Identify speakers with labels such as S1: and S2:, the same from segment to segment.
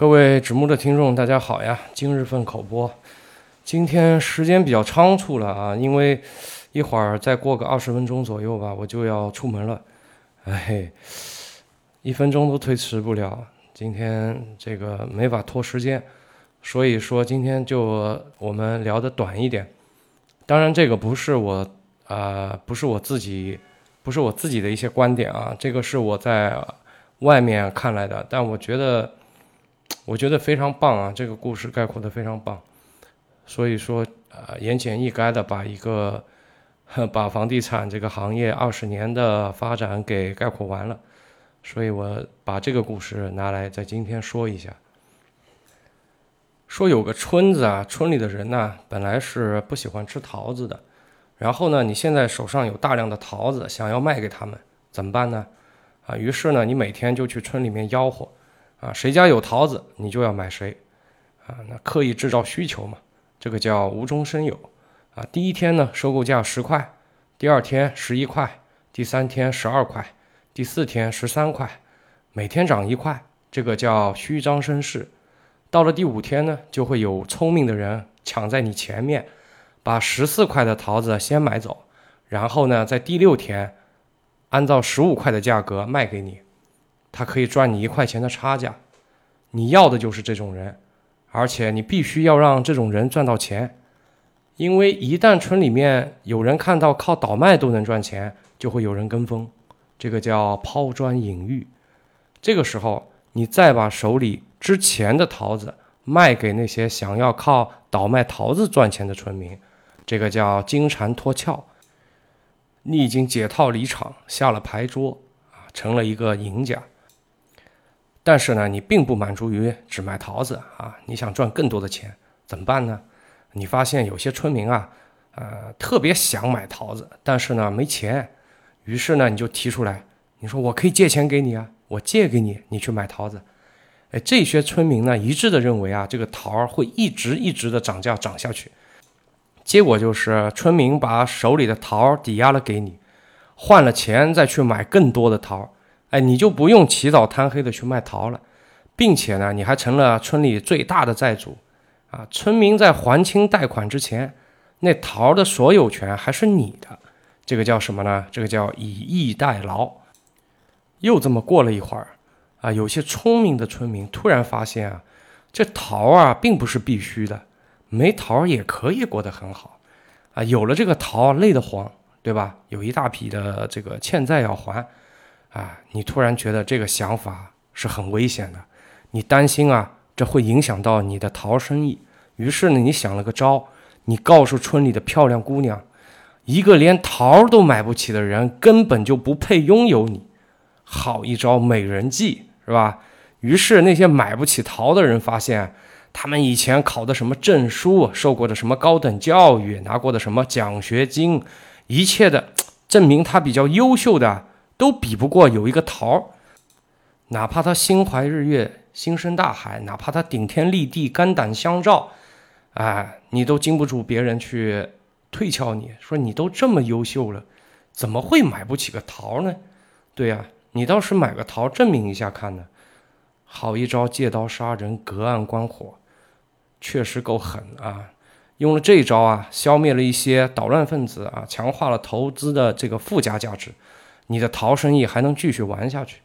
S1: 各位直木的听众，大家好呀！今日份口播，今天时间比较仓促了啊，因为一会儿再过个二十分钟左右吧，我就要出门了。哎，一分钟都推迟不了，今天这个没法拖时间，所以说今天就我们聊的短一点。当然，这个不是我啊，不是我自己，不是我自己的一些观点啊，这个是我在外面看来的，但我觉得。我觉得非常棒啊！这个故事概括的非常棒，所以说，呃，言简意赅的把一个把房地产这个行业二十年的发展给概括完了，所以我把这个故事拿来在今天说一下。说有个村子啊，村里的人呢本来是不喜欢吃桃子的，然后呢，你现在手上有大量的桃子，想要卖给他们，怎么办呢？啊，于是呢，你每天就去村里面吆喝。啊，谁家有桃子，你就要买谁，啊，那刻意制造需求嘛，这个叫无中生有，啊，第一天呢收购价十块，第二天十一块，第三天十二块，第四天十三块，每天涨一块，这个叫虚张声势。到了第五天呢，就会有聪明的人抢在你前面，把十四块的桃子先买走，然后呢，在第六天，按照十五块的价格卖给你。他可以赚你一块钱的差价，你要的就是这种人，而且你必须要让这种人赚到钱，因为一旦村里面有人看到靠倒卖都能赚钱，就会有人跟风，这个叫抛砖引玉。这个时候，你再把手里之前的桃子卖给那些想要靠倒卖桃子赚钱的村民，这个叫金蝉脱壳，你已经解套离场，下了牌桌啊，成了一个赢家。但是呢，你并不满足于只卖桃子啊，你想赚更多的钱，怎么办呢？你发现有些村民啊，呃，特别想买桃子，但是呢没钱，于是呢你就提出来，你说我可以借钱给你啊，我借给你，你去买桃子。哎，这些村民呢一致的认为啊，这个桃儿会一直一直的涨价涨下去，结果就是村民把手里的桃儿抵押了给你，换了钱再去买更多的桃儿。哎，你就不用起早贪黑的去卖桃了，并且呢，你还成了村里最大的债主，啊，村民在还清贷款之前，那桃的所有权还是你的，这个叫什么呢？这个叫以逸待劳。又这么过了一会儿，啊，有些聪明的村民突然发现啊，这桃啊并不是必须的，没桃也可以过得很好，啊，有了这个桃累得慌，对吧？有一大笔的这个欠债要还。啊，你突然觉得这个想法是很危险的，你担心啊，这会影响到你的桃生意。于是呢，你想了个招，你告诉村里的漂亮姑娘，一个连桃都买不起的人根本就不配拥有你。好一招美人计，是吧？于是那些买不起桃的人发现，他们以前考的什么证书，受过的什么高等教育，拿过的什么奖学金，一切的证明他比较优秀的。都比不过有一个桃儿，哪怕他心怀日月、心生大海，哪怕他顶天立地、肝胆相照，哎，你都经不住别人去推敲。你说你都这么优秀了，怎么会买不起个桃呢？对呀，你倒是买个桃证明一下看呢。好一招借刀杀人、隔岸观火，确实够狠啊！用了这一招啊，消灭了一些捣乱分子啊，强化了投资的这个附加价值。你的桃生意还能继续玩下去。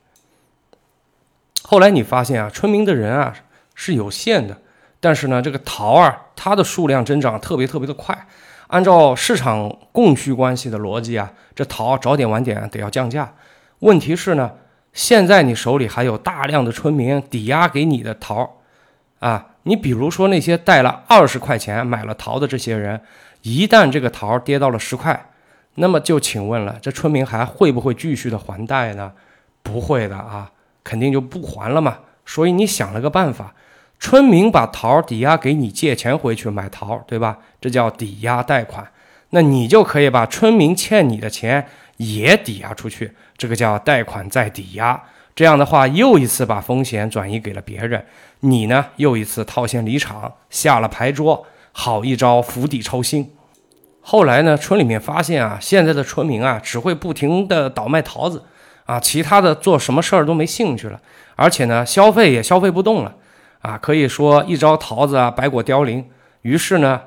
S1: 后来你发现啊，村民的人啊是有限的，但是呢，这个桃啊，它的数量增长特别特别的快。按照市场供需关系的逻辑啊，这桃早点晚点得要降价。问题是呢，现在你手里还有大量的村民抵押给你的桃啊，你比如说那些带了二十块钱买了桃的这些人，一旦这个桃跌到了十块。那么就请问了，这村民还会不会继续的还贷呢？不会的啊，肯定就不还了嘛。所以你想了个办法，村民把桃抵押给你借钱回去买桃，对吧？这叫抵押贷款。那你就可以把村民欠你的钱也抵押出去，这个叫贷款再抵押。这样的话，又一次把风险转移给了别人，你呢又一次套现离场，下了牌桌，好一招釜底抽薪。后来呢，村里面发现啊，现在的村民啊，只会不停的倒卖桃子，啊，其他的做什么事儿都没兴趣了，而且呢，消费也消费不动了，啊，可以说一招桃子啊，百果凋零。于是呢，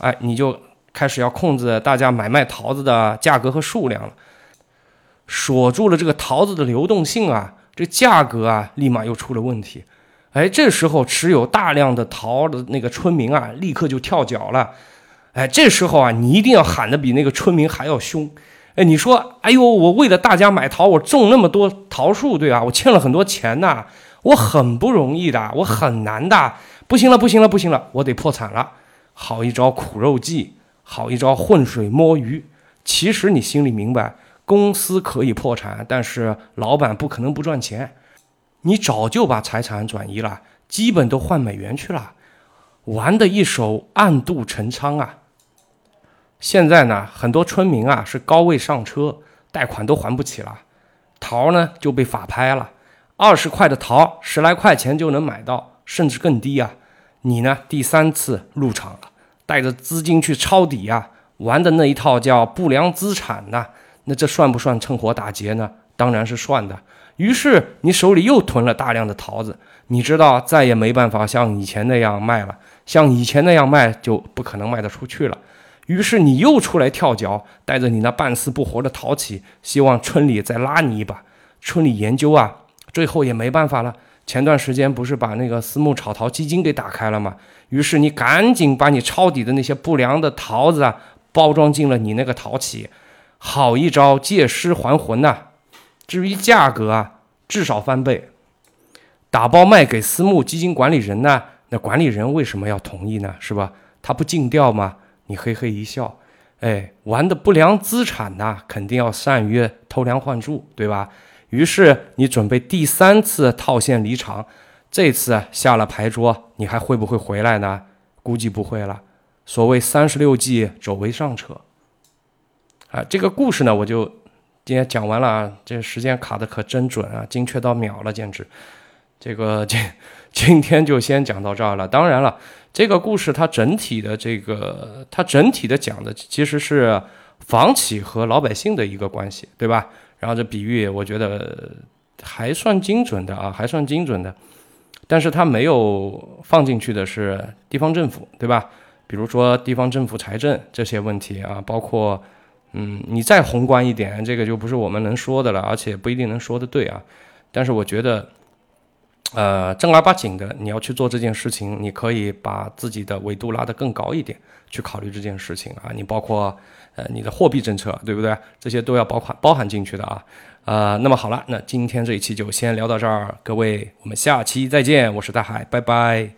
S1: 哎，你就开始要控制大家买卖桃子的价格和数量了，锁住了这个桃子的流动性啊，这价格啊，立马又出了问题。哎，这时候持有大量的桃的那个村民啊，立刻就跳脚了。哎，这时候啊，你一定要喊的比那个村民还要凶。哎，你说，哎呦，我为了大家买桃，我种那么多桃树，对吧？我欠了很多钱呐，我很不容易的，我很难的。不行了，不行了，不行了，我得破产了。好一招苦肉计，好一招浑水摸鱼。其实你心里明白，公司可以破产，但是老板不可能不赚钱。你早就把财产转移了，基本都换美元去了，玩的一手暗度陈仓啊。现在呢，很多村民啊是高位上车，贷款都还不起了，桃呢就被法拍了，二十块的桃十来块钱就能买到，甚至更低啊。你呢第三次入场了，带着资金去抄底呀，玩的那一套叫不良资产呐，那这算不算趁火打劫呢？当然是算的。于是你手里又囤了大量的桃子，你知道再也没办法像以前那样卖了，像以前那样卖就不可能卖得出去了。于是你又出来跳脚，带着你那半死不活的淘气，希望村里再拉你一把。村里研究啊，最后也没办法了。前段时间不是把那个私募炒桃基金给打开了吗？于是你赶紧把你抄底的那些不良的桃子啊，包装进了你那个淘企，好一招借尸还魂呐！至于价格啊，至少翻倍。打包卖给私募基金管理人呢？那管理人为什么要同意呢？是吧？他不尽调吗？你嘿嘿一笑，哎，玩的不良资产呐，肯定要善于偷梁换柱，对吧？于是你准备第三次套现离场，这次下了牌桌，你还会不会回来呢？估计不会了。所谓三十六计，走为上策。啊，这个故事呢，我就今天讲完了啊，这时间卡的可真准啊，精确到秒了，简直。这个 今今天就先讲到这儿了。当然了。这个故事它整体的这个，它整体的讲的其实是房企和老百姓的一个关系，对吧？然后这比喻我觉得还算精准的啊，还算精准的。但是它没有放进去的是地方政府，对吧？比如说地方政府财政这些问题啊，包括嗯，你再宏观一点，这个就不是我们能说的了，而且不一定能说的对啊。但是我觉得。呃，正儿八经的，你要去做这件事情，你可以把自己的维度拉得更高一点，去考虑这件事情啊。你包括呃你的货币政策，对不对？这些都要包含包含进去的啊。呃，那么好了，那今天这一期就先聊到这儿，各位，我们下期再见，我是大海，拜拜。